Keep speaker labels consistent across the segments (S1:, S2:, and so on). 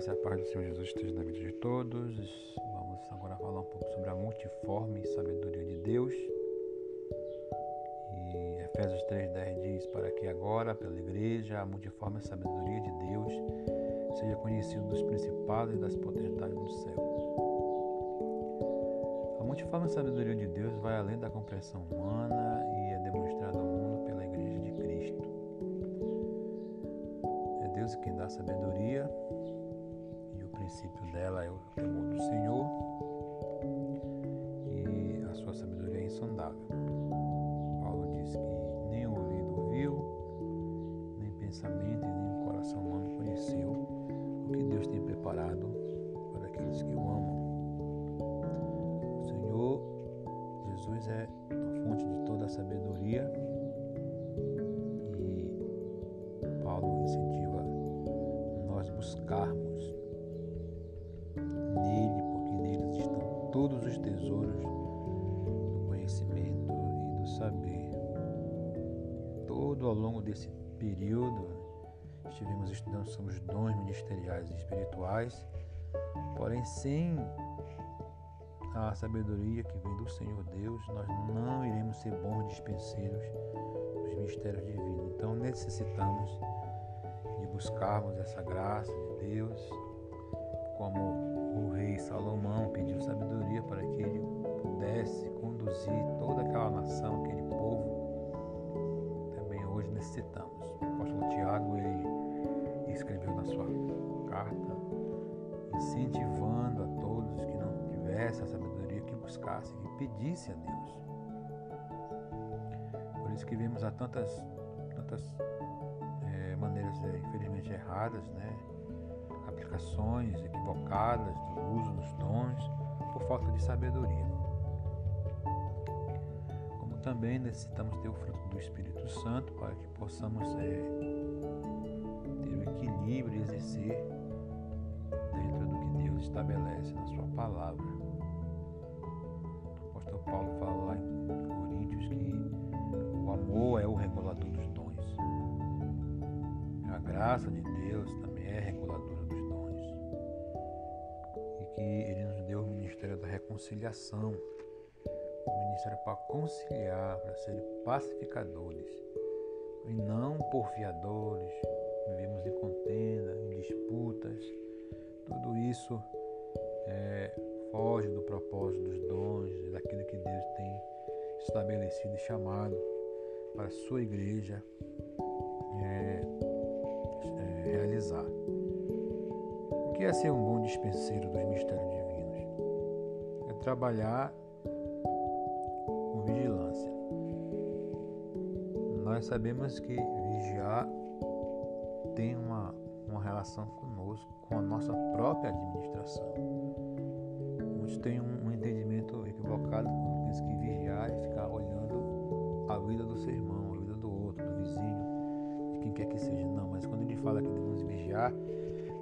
S1: graça e a paz do Senhor Jesus esteja na vida de todos. Vamos agora falar um pouco sobre a multiforme sabedoria de Deus. E Efésios 3,10 diz: Para que agora, pela igreja, a multiforme sabedoria de Deus seja conhecida dos principados e das potestades do céu. A multiforme sabedoria de Deus vai além da compreensão humana e é demonstrada ao mundo pela igreja de Cristo. É Deus quem dá sabedoria dela é o temor do Senhor e a sua sabedoria é insondável. Paulo diz que nem o ouvido ouviu, nem pensamento e nem coração humano conheceu o que Deus tem preparado para aqueles que o amam. O Senhor Jesus é a fonte de toda a sabedoria Todo ao longo desse período estivemos estudando sobre os dons ministeriais e espirituais, porém sem a sabedoria que vem do Senhor Deus, nós não iremos ser bons dispenseiros dos mistérios divinos. Então necessitamos de buscarmos essa graça de Deus como o rei Salomão pediu sabedoria para que ele pudesse conduzir toda aquela nação, também hoje necessitamos. O apóstolo Tiago ele escreveu na sua carta incentivando a todos que não tivessem a sabedoria que buscassem, que pedissem a Deus. Por isso que vemos há tantas, tantas é, maneiras, é, infelizmente, erradas, né? aplicações equivocadas do uso dos dons por falta de sabedoria. Como também necessitamos ter o fruto do Espírito Santo para que possamos é, ter o equilíbrio e exercer dentro do que Deus estabelece na Sua palavra. O apóstolo Paulo fala lá em Coríntios que o amor é o regulador dos dons. A graça de Deus também é reguladora que ele nos deu o ministério da reconciliação, o ministério para conciliar, para serem pacificadores, e não porfiadores, vivemos em contenda, em disputas. Tudo isso é, foge do propósito dos dons, daquilo que Deus tem estabelecido e chamado para a sua igreja é, é, realizar que é ser um bom dispenseiro dos mistérios divinos? É trabalhar vigilância. Nós sabemos que vigiar tem uma, uma relação conosco, com a nossa própria administração. Muitos têm um, um entendimento equivocado quando pensam que vigiar é ficar olhando a vida do seu irmão, a vida do outro, do vizinho, de quem quer que seja. Não, mas quando ele fala que devemos vigiar,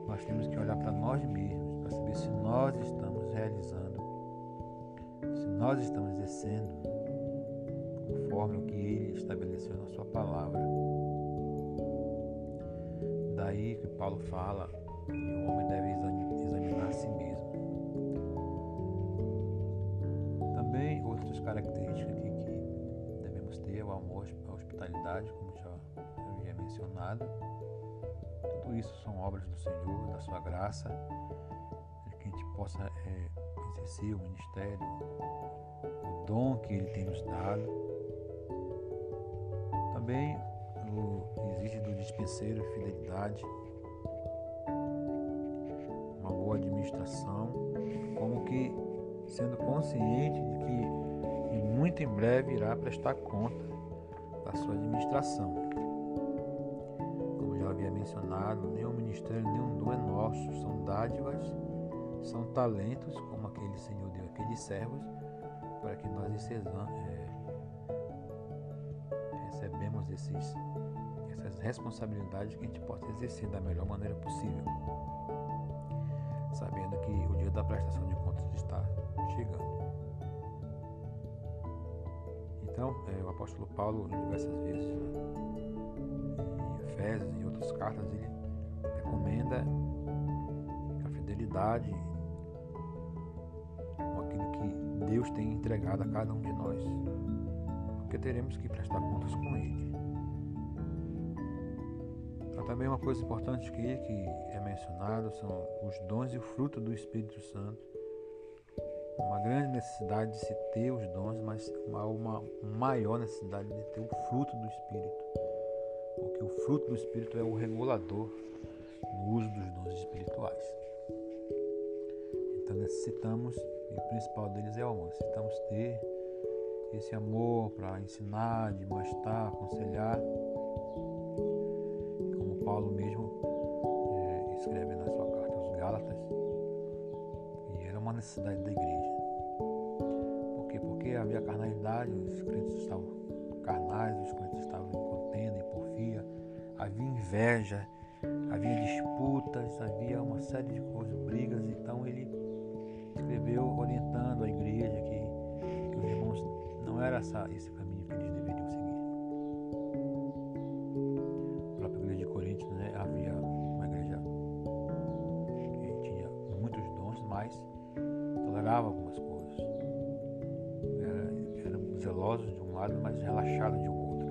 S1: nós temos que olhar para nós mesmos para saber se nós estamos realizando, se nós estamos exercendo conforme o que Ele estabeleceu na Sua palavra. Daí que Paulo fala que o homem deve examinar a si mesmo. Também outras características aqui que devemos ter o amor, a hospitalidade, como já havia mencionado tudo isso são obras do Senhor, da sua graça, que a gente possa é, exercer o ministério, o dom que Ele tem nos dado. Também o, exige do dispenseiro fidelidade, uma boa administração, como que sendo consciente de que muito em breve irá prestar conta da sua administração. Havia mencionado, nenhum ministério, nenhum dom é nosso, são dádivas, são talentos, como aquele Senhor deu aqueles servos, para que nós esses, essas responsabilidades que a gente possa exercer da melhor maneira possível, sabendo que o dia da prestação de contas está chegando. Então, é, o apóstolo Paulo, diversas vezes, em Efésios e outras cartas, ele recomenda capacidade com aquilo que Deus tem entregado a cada um de nós. Porque teremos que prestar contas com Ele. Também uma coisa importante aqui que é mencionado são os dons e o fruto do Espírito Santo. Uma grande necessidade de se ter os dons, mas uma, uma maior necessidade de ter o fruto do Espírito. Porque o fruto do Espírito é o regulador no uso dos dons espirituais. Então necessitamos, e o principal deles é o amor, necessitamos ter esse amor para ensinar, demonstrar, aconselhar, Paulo mesmo é, escreve na sua carta aos Gálatas, e era uma necessidade da igreja. Por quê? Porque havia carnalidade, os crentes estavam carnais, os crentes estavam em contenda, em porfia, havia inveja, havia disputas, havia uma série de coisas, brigas, então ele escreveu orientando a igreja que, os irmãos não era essa, esse tolerava algumas coisas. Era, eram zelosos de um lado, mas relaxados de outro.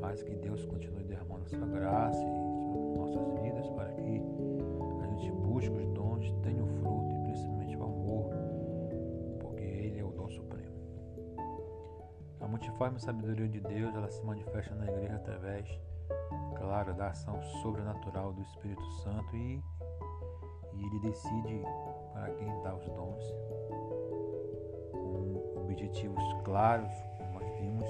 S1: Mas que Deus continue derramando a sua graça em nossas vidas para que a gente busque os dons, tenha o fruto e principalmente o amor, porque Ele é o dom supremo. A multiforme sabedoria de Deus ela se manifesta na igreja através, claro, da ação sobrenatural do Espírito Santo e, e Ele decide para quem dá os dons com objetivos claros, como nós vimos,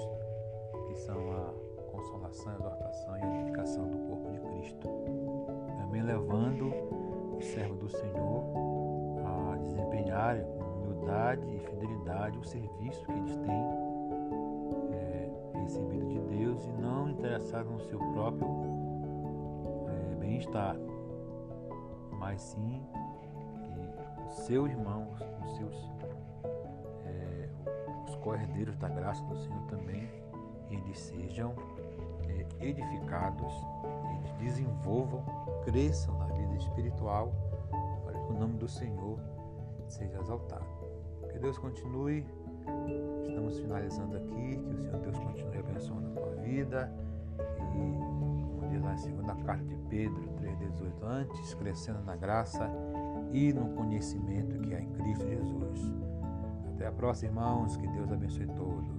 S1: que são a consolação, exortação e edificação do corpo de Cristo. Também levando o servo do Senhor a desempenhar com humildade e fidelidade o serviço que eles têm é, recebido de Deus e não interessado no seu próprio é, bem-estar, mas sim que os seus irmãos, os seus é, os corredeiros da graça do Senhor também eles sejam edificados, eles desenvolvam, cresçam na vida espiritual, para que o nome do Senhor seja exaltado. Que Deus continue. Estamos finalizando aqui. Que o Senhor Deus continue abençoando a tua vida. E, em segunda carta de Pedro 3,18, antes crescendo na graça e no conhecimento que há em Cristo Jesus. Até a próxima, irmãos. Que Deus abençoe todos.